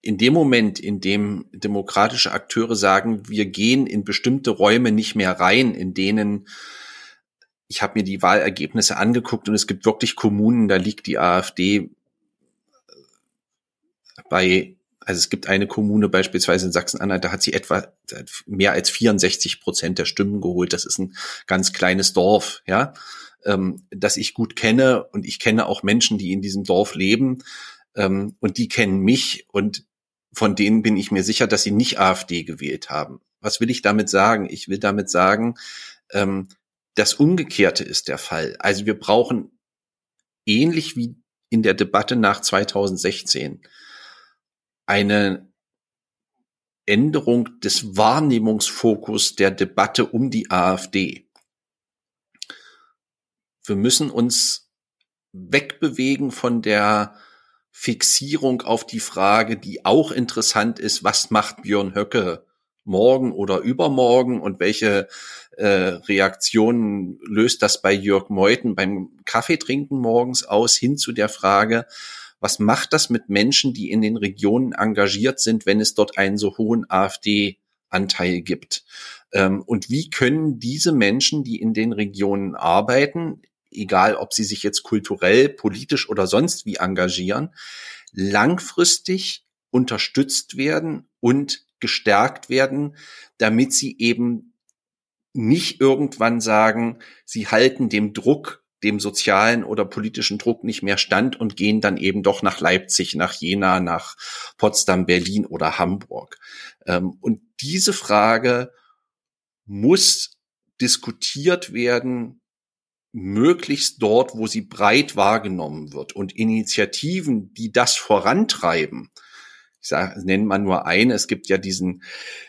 in dem Moment, in dem demokratische Akteure sagen, wir gehen in bestimmte Räume nicht mehr rein, in denen ich habe mir die Wahlergebnisse angeguckt und es gibt wirklich Kommunen, da liegt die AfD bei, also es gibt eine Kommune beispielsweise in Sachsen-Anhalt, da hat sie etwa mehr als 64 Prozent der Stimmen geholt. Das ist ein ganz kleines Dorf, ja, ähm, das ich gut kenne und ich kenne auch Menschen, die in diesem Dorf leben ähm, und die kennen mich und von denen bin ich mir sicher, dass sie nicht AfD gewählt haben. Was will ich damit sagen? Ich will damit sagen, ähm, das Umgekehrte ist der Fall. Also wir brauchen ähnlich wie in der Debatte nach 2016 eine Änderung des Wahrnehmungsfokus der Debatte um die AfD. Wir müssen uns wegbewegen von der Fixierung auf die Frage, die auch interessant ist, was macht Björn Höcke morgen oder übermorgen und welche äh, Reaktionen löst das bei Jörg Meuthen beim Kaffeetrinken morgens aus, hin zu der Frage, was macht das mit Menschen, die in den Regionen engagiert sind, wenn es dort einen so hohen AfD-Anteil gibt? Ähm, und wie können diese Menschen, die in den Regionen arbeiten, egal ob sie sich jetzt kulturell, politisch oder sonst wie engagieren, langfristig unterstützt werden und gestärkt werden, damit sie eben nicht irgendwann sagen, sie halten dem Druck, dem sozialen oder politischen Druck nicht mehr stand und gehen dann eben doch nach Leipzig, nach Jena, nach Potsdam, Berlin oder Hamburg. Ähm, und diese Frage muss diskutiert werden, möglichst dort, wo sie breit wahrgenommen wird. Und Initiativen, die das vorantreiben, ich sage, nenne mal nur eine. Es gibt ja diesen,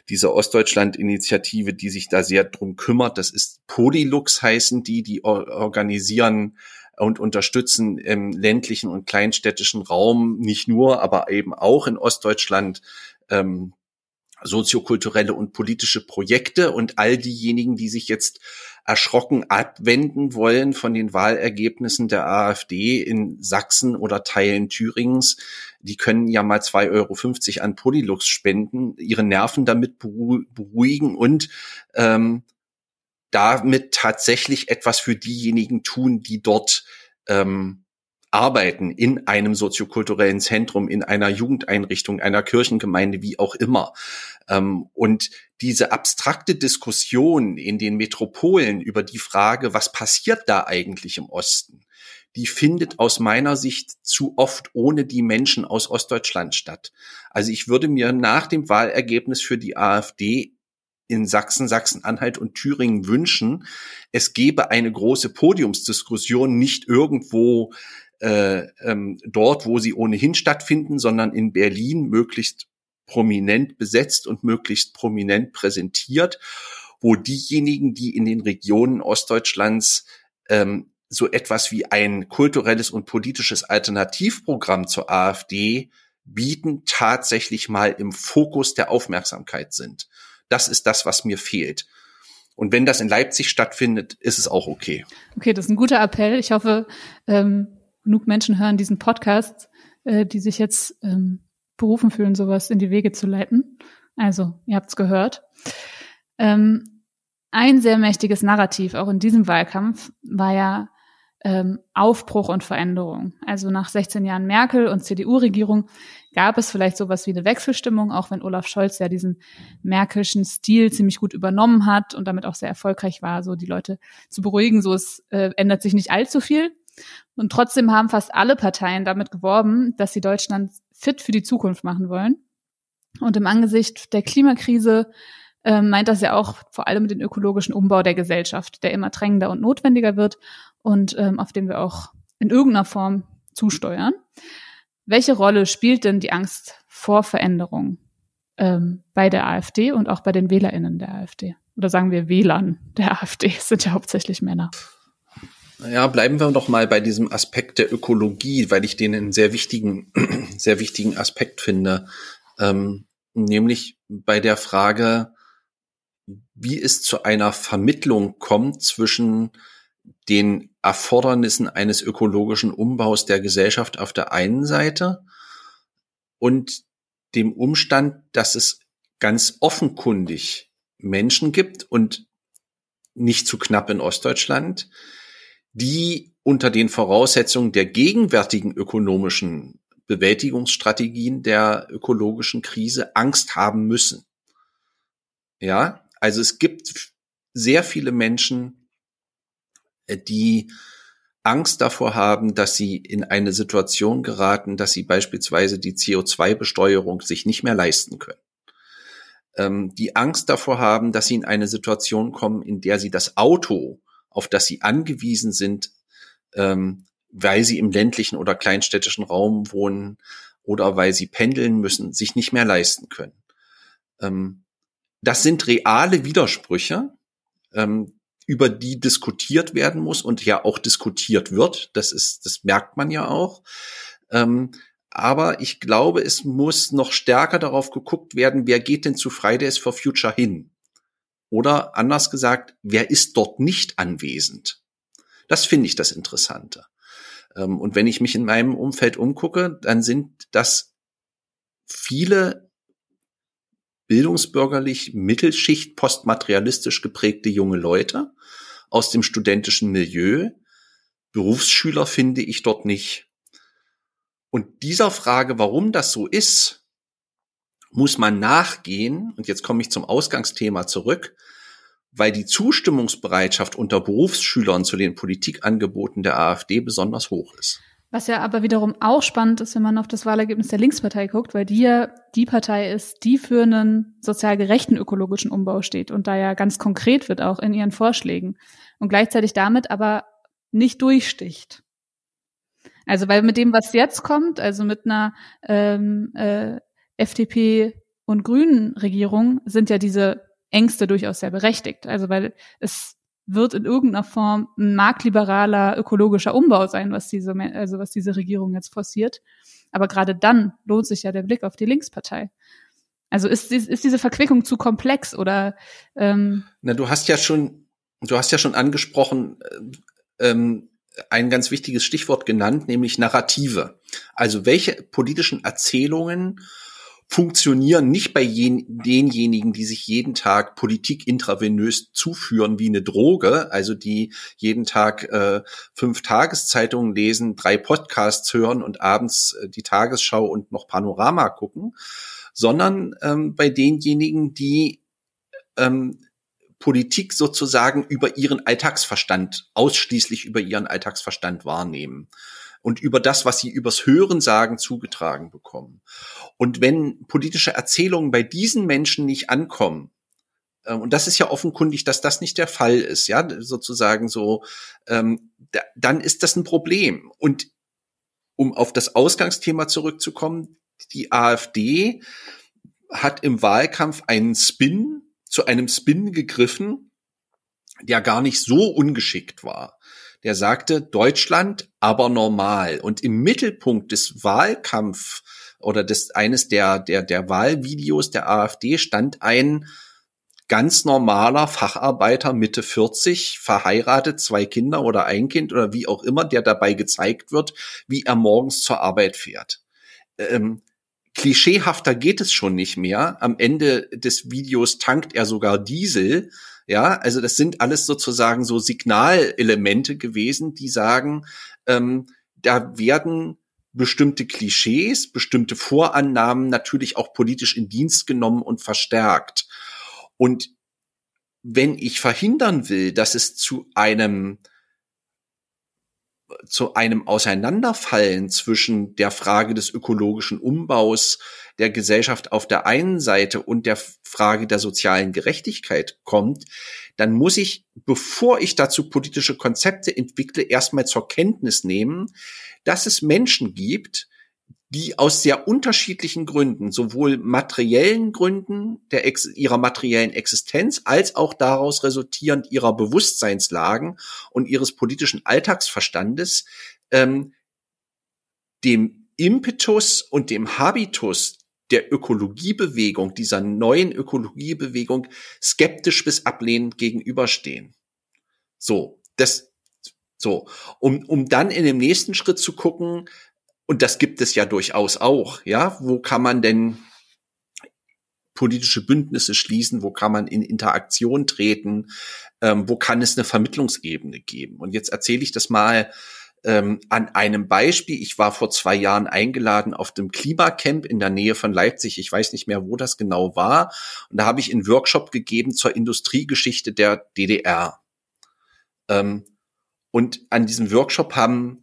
diese Ostdeutschland-Initiative, die sich da sehr drum kümmert. Das ist Polylux heißen die, die organisieren und unterstützen im ländlichen und kleinstädtischen Raum nicht nur, aber eben auch in Ostdeutschland ähm, soziokulturelle und politische Projekte und all diejenigen, die sich jetzt erschrocken abwenden wollen von den Wahlergebnissen der AfD in Sachsen oder Teilen Thüringens, die können ja mal 2,50 Euro an Polylux spenden, ihre Nerven damit beruhigen und ähm, damit tatsächlich etwas für diejenigen tun, die dort ähm, arbeiten in einem soziokulturellen Zentrum, in einer Jugendeinrichtung, einer Kirchengemeinde, wie auch immer. Ähm, und diese abstrakte Diskussion in den Metropolen über die Frage, was passiert da eigentlich im Osten, die findet aus meiner Sicht zu oft ohne die Menschen aus Ostdeutschland statt. Also ich würde mir nach dem Wahlergebnis für die AfD in Sachsen, Sachsen-Anhalt und Thüringen wünschen, es gebe eine große Podiumsdiskussion nicht irgendwo äh, ähm, dort, wo sie ohnehin stattfinden, sondern in Berlin möglichst prominent besetzt und möglichst prominent präsentiert, wo diejenigen, die in den Regionen Ostdeutschlands ähm, so etwas wie ein kulturelles und politisches Alternativprogramm zur AfD bieten, tatsächlich mal im Fokus der Aufmerksamkeit sind. Das ist das, was mir fehlt. Und wenn das in Leipzig stattfindet, ist es auch okay. Okay, das ist ein guter Appell. Ich hoffe, ähm, genug Menschen hören diesen Podcast, äh, die sich jetzt ähm, berufen fühlen, sowas in die Wege zu leiten. Also, ihr habt's gehört. Ähm, ein sehr mächtiges Narrativ auch in diesem Wahlkampf war ja ähm, Aufbruch und Veränderung. Also nach 16 Jahren Merkel und CDU-Regierung gab es vielleicht sowas wie eine Wechselstimmung, auch wenn Olaf Scholz ja diesen Merkelschen Stil ziemlich gut übernommen hat und damit auch sehr erfolgreich war, so die Leute zu beruhigen. So es äh, ändert sich nicht allzu viel. Und trotzdem haben fast alle Parteien damit geworben, dass sie Deutschland fit für die Zukunft machen wollen. Und im Angesicht der Klimakrise äh, meint das ja auch vor allem den ökologischen Umbau der Gesellschaft, der immer drängender und notwendiger wird und ähm, auf den wir auch in irgendeiner Form zusteuern. Welche Rolle spielt denn die Angst vor Veränderung ähm, bei der AfD und auch bei den WählerInnen der AfD? Oder sagen wir WLAN der AfD, <laughs> es sind ja hauptsächlich Männer. Ja, bleiben wir doch mal bei diesem Aspekt der Ökologie, weil ich den einen sehr wichtigen, <clears throat> sehr wichtigen Aspekt finde. Ähm, nämlich bei der Frage, wie es zu einer Vermittlung kommt zwischen den Erfordernissen eines ökologischen Umbaus der Gesellschaft auf der einen Seite und dem Umstand, dass es ganz offenkundig Menschen gibt und nicht zu knapp in Ostdeutschland, die unter den Voraussetzungen der gegenwärtigen ökonomischen Bewältigungsstrategien der ökologischen Krise Angst haben müssen. Ja, also es gibt sehr viele Menschen, die Angst davor haben, dass sie in eine Situation geraten, dass sie beispielsweise die CO2-Besteuerung sich nicht mehr leisten können. Ähm, die Angst davor haben, dass sie in eine Situation kommen, in der sie das Auto auf das sie angewiesen sind, ähm, weil sie im ländlichen oder kleinstädtischen Raum wohnen oder weil sie pendeln müssen, sich nicht mehr leisten können. Ähm, das sind reale Widersprüche, ähm, über die diskutiert werden muss und ja auch diskutiert wird. Das ist, das merkt man ja auch. Ähm, aber ich glaube, es muss noch stärker darauf geguckt werden, wer geht denn zu Fridays for Future hin? Oder anders gesagt, wer ist dort nicht anwesend? Das finde ich das Interessante. Ähm, und wenn ich mich in meinem Umfeld umgucke, dann sind das viele bildungsbürgerlich Mittelschicht postmaterialistisch geprägte junge Leute aus dem studentischen Milieu. Berufsschüler finde ich dort nicht. Und dieser Frage, warum das so ist, muss man nachgehen, und jetzt komme ich zum Ausgangsthema zurück, weil die Zustimmungsbereitschaft unter Berufsschülern zu den Politikangeboten der AfD besonders hoch ist. Was ja aber wiederum auch spannend ist, wenn man auf das Wahlergebnis der Linkspartei guckt, weil die ja die Partei ist, die für einen sozial gerechten ökologischen Umbau steht und da ja ganz konkret wird auch in ihren Vorschlägen und gleichzeitig damit aber nicht durchsticht. Also weil mit dem, was jetzt kommt, also mit einer ähm, äh, FDP und Grünen Regierung sind ja diese Ängste durchaus sehr berechtigt. Also weil es wird in irgendeiner Form ein marktliberaler ökologischer Umbau sein, was diese, also was diese Regierung jetzt forciert. Aber gerade dann lohnt sich ja der Blick auf die Linkspartei. Also ist, ist diese Verquickung zu komplex oder? Ähm Na, du hast ja schon, du hast ja schon angesprochen, äh, ähm, ein ganz wichtiges Stichwort genannt, nämlich Narrative. Also welche politischen Erzählungen funktionieren nicht bei jen, denjenigen, die sich jeden Tag Politik intravenös zuführen wie eine Droge, also die jeden Tag äh, fünf Tageszeitungen lesen, drei Podcasts hören und abends äh, die Tagesschau und noch Panorama gucken, sondern ähm, bei denjenigen, die ähm, Politik sozusagen über ihren Alltagsverstand, ausschließlich über ihren Alltagsverstand wahrnehmen und über das, was sie übers Hören sagen, zugetragen bekommen. Und wenn politische Erzählungen bei diesen Menschen nicht ankommen, ähm, und das ist ja offenkundig, dass das nicht der Fall ist, ja, sozusagen so, ähm, da, dann ist das ein Problem. Und um auf das Ausgangsthema zurückzukommen, die AfD hat im Wahlkampf einen Spin zu einem Spin gegriffen, der gar nicht so ungeschickt war der sagte, Deutschland aber normal. Und im Mittelpunkt des Wahlkampf oder des eines der, der, der Wahlvideos der AfD stand ein ganz normaler Facharbeiter Mitte 40, verheiratet, zwei Kinder oder ein Kind oder wie auch immer, der dabei gezeigt wird, wie er morgens zur Arbeit fährt. Ähm, klischeehafter geht es schon nicht mehr. Am Ende des Videos tankt er sogar Diesel ja, also das sind alles sozusagen so Signalelemente gewesen, die sagen, ähm, da werden bestimmte Klischees, bestimmte Vorannahmen natürlich auch politisch in Dienst genommen und verstärkt. Und wenn ich verhindern will, dass es zu einem zu einem Auseinanderfallen zwischen der Frage des ökologischen Umbaus der Gesellschaft auf der einen Seite und der Frage der sozialen Gerechtigkeit kommt, dann muss ich, bevor ich dazu politische Konzepte entwickle, erstmal zur Kenntnis nehmen, dass es Menschen gibt, die aus sehr unterschiedlichen Gründen, sowohl materiellen Gründen der Ex ihrer materiellen Existenz als auch daraus resultierend ihrer Bewusstseinslagen und ihres politischen Alltagsverstandes, ähm, dem Impetus und dem Habitus der Ökologiebewegung, dieser neuen Ökologiebewegung skeptisch bis ablehnend gegenüberstehen. So, das, so, um, um dann in dem nächsten Schritt zu gucken, und das gibt es ja durchaus auch, ja, wo kann man denn politische Bündnisse schließen, wo kann man in Interaktion treten, ähm, wo kann es eine Vermittlungsebene geben. Und jetzt erzähle ich das mal ähm, an einem Beispiel. Ich war vor zwei Jahren eingeladen auf dem Klimacamp in der Nähe von Leipzig. Ich weiß nicht mehr, wo das genau war. Und da habe ich einen Workshop gegeben zur Industriegeschichte der DDR. Ähm, und an diesem Workshop haben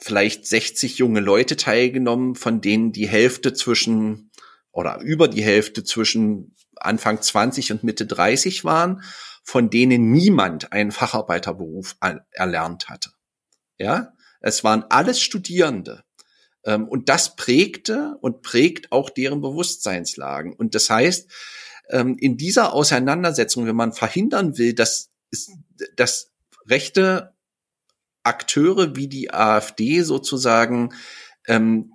vielleicht 60 junge Leute teilgenommen, von denen die Hälfte zwischen oder über die Hälfte zwischen Anfang 20 und Mitte 30 waren, von denen niemand einen Facharbeiterberuf erlernt hatte. Ja, es waren alles Studierende. Ähm, und das prägte und prägt auch deren Bewusstseinslagen. Und das heißt, ähm, in dieser Auseinandersetzung, wenn man verhindern will, dass, dass rechte Akteure wie die AfD sozusagen ähm,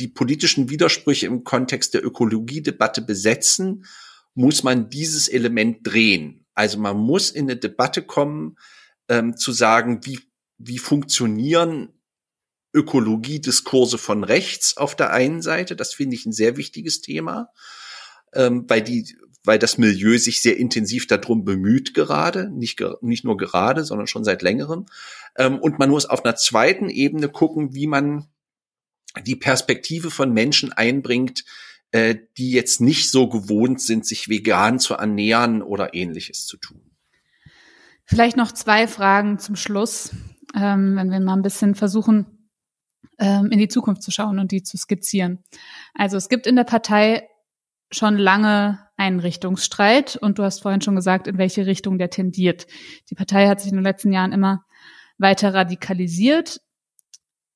die politischen Widersprüche im Kontext der Ökologiedebatte besetzen, muss man dieses Element drehen. Also man muss in eine Debatte kommen, ähm, zu sagen, wie, wie funktionieren Ökologiediskurse von rechts auf der einen Seite. Das finde ich ein sehr wichtiges Thema, ähm, weil die weil das Milieu sich sehr intensiv darum bemüht gerade, nicht, nicht nur gerade, sondern schon seit längerem. Ähm, und man muss auf einer zweiten Ebene gucken, wie man die Perspektive von Menschen einbringt, äh, die jetzt nicht so gewohnt sind, sich vegan zu ernähren oder ähnliches zu tun. Vielleicht noch zwei Fragen zum Schluss, ähm, wenn wir mal ein bisschen versuchen, ähm, in die Zukunft zu schauen und die zu skizzieren. Also es gibt in der Partei schon lange einen Richtungsstreit und du hast vorhin schon gesagt, in welche Richtung der tendiert. Die Partei hat sich in den letzten Jahren immer weiter radikalisiert.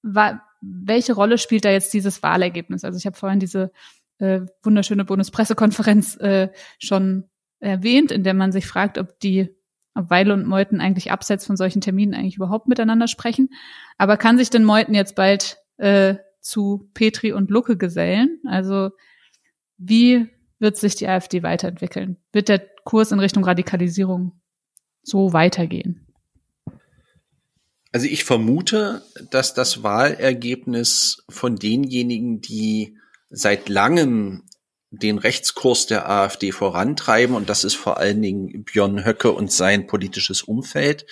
Welche Rolle spielt da jetzt dieses Wahlergebnis? Also ich habe vorhin diese äh, wunderschöne Bundespressekonferenz äh, schon erwähnt, in der man sich fragt, ob die ob Weile und Meuthen eigentlich abseits von solchen Terminen eigentlich überhaupt miteinander sprechen. Aber kann sich denn Meuthen jetzt bald äh, zu Petri und Lucke gesellen? Also wie wird sich die AfD weiterentwickeln? Wird der Kurs in Richtung Radikalisierung so weitergehen? Also ich vermute, dass das Wahlergebnis von denjenigen, die seit langem den Rechtskurs der AfD vorantreiben und das ist vor allen Dingen Björn Höcke und sein politisches Umfeld.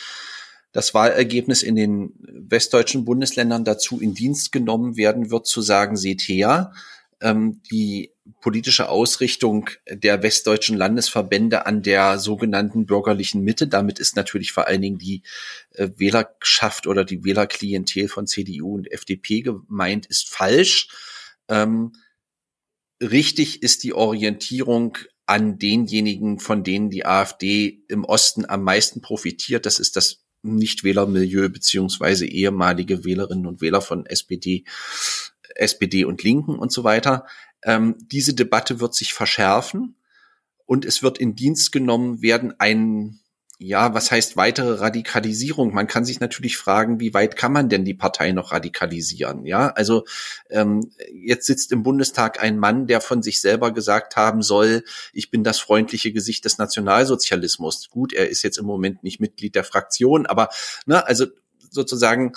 Das Wahlergebnis in den westdeutschen Bundesländern dazu in Dienst genommen werden wird, zu sagen, seht her, ähm, die politische Ausrichtung der westdeutschen Landesverbände an der sogenannten bürgerlichen Mitte. Damit ist natürlich vor allen Dingen die äh, Wählerschaft oder die Wählerklientel von CDU und FDP gemeint, ist falsch. Ähm, richtig ist die Orientierung an denjenigen, von denen die AfD im Osten am meisten profitiert. Das ist das Nichtwählermilieu beziehungsweise ehemalige Wählerinnen und Wähler von SPD, SPD und Linken und so weiter. Ähm, diese Debatte wird sich verschärfen und es wird in Dienst genommen werden ein ja, was heißt weitere Radikalisierung? Man kann sich natürlich fragen, wie weit kann man denn die Partei noch radikalisieren? Ja, also ähm, jetzt sitzt im Bundestag ein Mann, der von sich selber gesagt haben soll, ich bin das freundliche Gesicht des Nationalsozialismus. Gut, er ist jetzt im Moment nicht Mitglied der Fraktion, aber ne, also sozusagen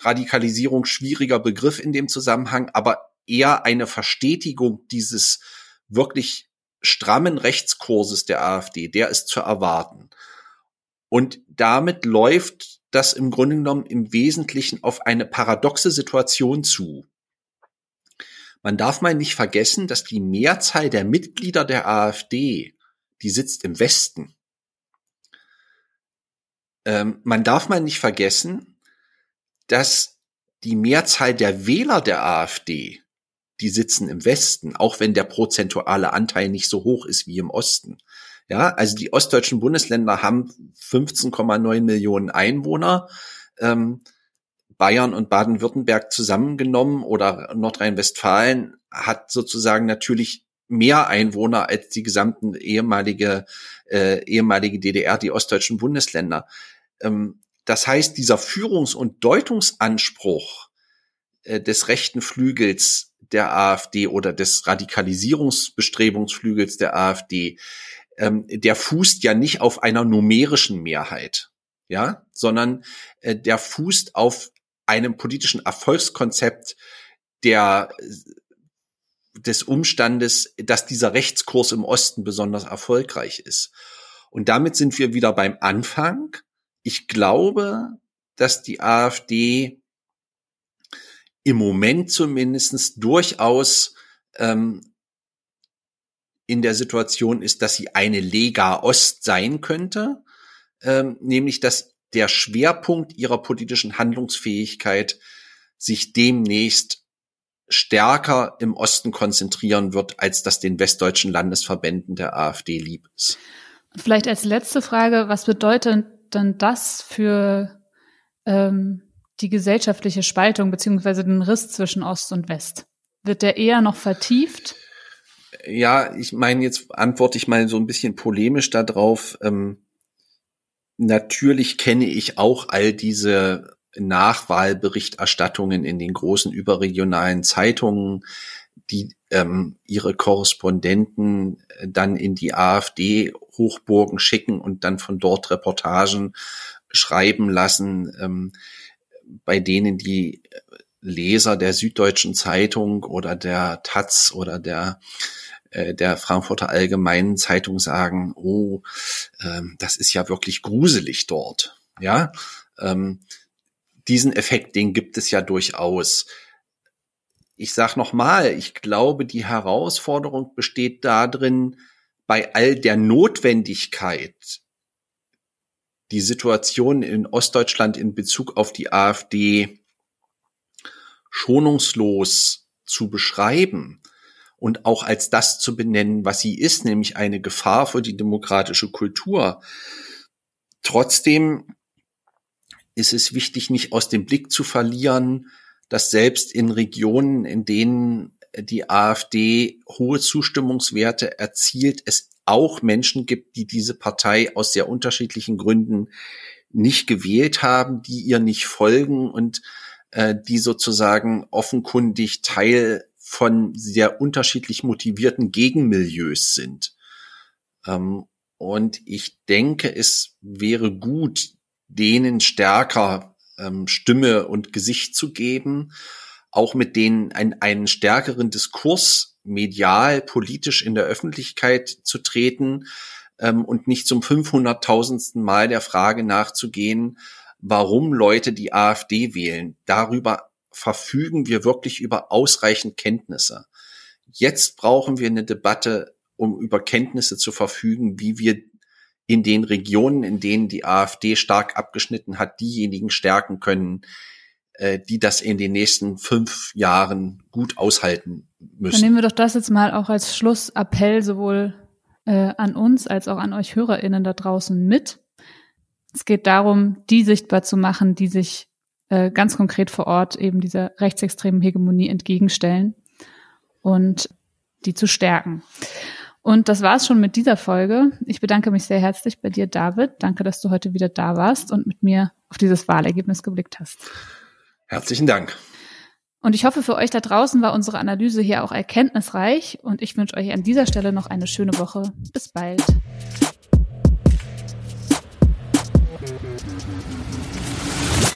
Radikalisierung schwieriger Begriff in dem Zusammenhang, aber eher eine Verstetigung dieses wirklich strammen Rechtskurses der AfD, der ist zu erwarten. Und damit läuft das im Grunde genommen im Wesentlichen auf eine paradoxe Situation zu. Man darf mal nicht vergessen, dass die Mehrzahl der Mitglieder der AfD, die sitzt im Westen. Ähm, man darf mal nicht vergessen, dass die Mehrzahl der Wähler der AfD die sitzen im Westen, auch wenn der prozentuale Anteil nicht so hoch ist wie im Osten. Ja, also die ostdeutschen Bundesländer haben 15,9 Millionen Einwohner. Ähm, Bayern und Baden-Württemberg zusammengenommen oder Nordrhein-Westfalen hat sozusagen natürlich mehr Einwohner als die gesamten ehemalige äh, ehemalige DDR, die ostdeutschen Bundesländer. Ähm, das heißt, dieser Führungs- und Deutungsanspruch äh, des rechten Flügels der AfD oder des Radikalisierungsbestrebungsflügels der AfD, ähm, der fußt ja nicht auf einer numerischen Mehrheit, ja, sondern äh, der fußt auf einem politischen Erfolgskonzept der des Umstandes, dass dieser Rechtskurs im Osten besonders erfolgreich ist. Und damit sind wir wieder beim Anfang. Ich glaube, dass die AfD im Moment zumindestens durchaus ähm, in der Situation ist, dass sie eine Lega Ost sein könnte, ähm, nämlich dass der Schwerpunkt ihrer politischen Handlungsfähigkeit sich demnächst stärker im Osten konzentrieren wird, als das den westdeutschen Landesverbänden der AfD lieb ist. Vielleicht als letzte Frage, was bedeutet denn das für ähm, die gesellschaftliche Spaltung beziehungsweise den Riss zwischen Ost und West? Wird der eher noch vertieft? Ja, ich meine, jetzt antworte ich mal so ein bisschen polemisch darauf. Ähm, natürlich kenne ich auch all diese Nachwahlberichterstattungen in den großen überregionalen Zeitungen, die ähm, ihre Korrespondenten dann in die AfD-Hochburgen schicken und dann von dort Reportagen schreiben lassen. Ähm, bei denen die Leser der Süddeutschen Zeitung oder der Taz oder der äh, der Frankfurter Allgemeinen Zeitung sagen, oh, ähm, das ist ja wirklich gruselig dort. Ja, ähm, diesen Effekt, den gibt es ja durchaus. Ich sag noch mal, ich glaube, die Herausforderung besteht darin, bei all der Notwendigkeit, die Situation in Ostdeutschland in Bezug auf die AfD schonungslos zu beschreiben und auch als das zu benennen, was sie ist, nämlich eine Gefahr für die demokratische Kultur. Trotzdem ist es wichtig, nicht aus dem Blick zu verlieren, dass selbst in Regionen, in denen die AfD hohe Zustimmungswerte erzielt, es auch Menschen gibt, die diese Partei aus sehr unterschiedlichen Gründen nicht gewählt haben, die ihr nicht folgen und äh, die sozusagen offenkundig Teil von sehr unterschiedlich motivierten Gegenmilieus sind. Ähm, und ich denke, es wäre gut, denen stärker ähm, Stimme und Gesicht zu geben, auch mit denen ein, einen stärkeren Diskurs medial, politisch in der Öffentlichkeit zu treten ähm, und nicht zum 500.000. Mal der Frage nachzugehen, warum Leute die AfD wählen. Darüber verfügen wir wirklich über ausreichend Kenntnisse. Jetzt brauchen wir eine Debatte, um über Kenntnisse zu verfügen, wie wir in den Regionen, in denen die AfD stark abgeschnitten hat, diejenigen stärken können, äh, die das in den nächsten fünf Jahren gut aushalten müssen. Dann nehmen wir doch das jetzt mal auch als Schlussappell sowohl äh, an uns als auch an euch HörerInnen da draußen mit. Es geht darum, die sichtbar zu machen, die sich äh, ganz konkret vor Ort eben dieser rechtsextremen Hegemonie entgegenstellen und die zu stärken. Und das war's schon mit dieser Folge. Ich bedanke mich sehr herzlich bei dir, David. Danke, dass du heute wieder da warst und mit mir auf dieses Wahlergebnis geblickt hast. Herzlichen Dank. Und ich hoffe, für euch da draußen war unsere Analyse hier auch erkenntnisreich und ich wünsche euch an dieser Stelle noch eine schöne Woche. Bis bald.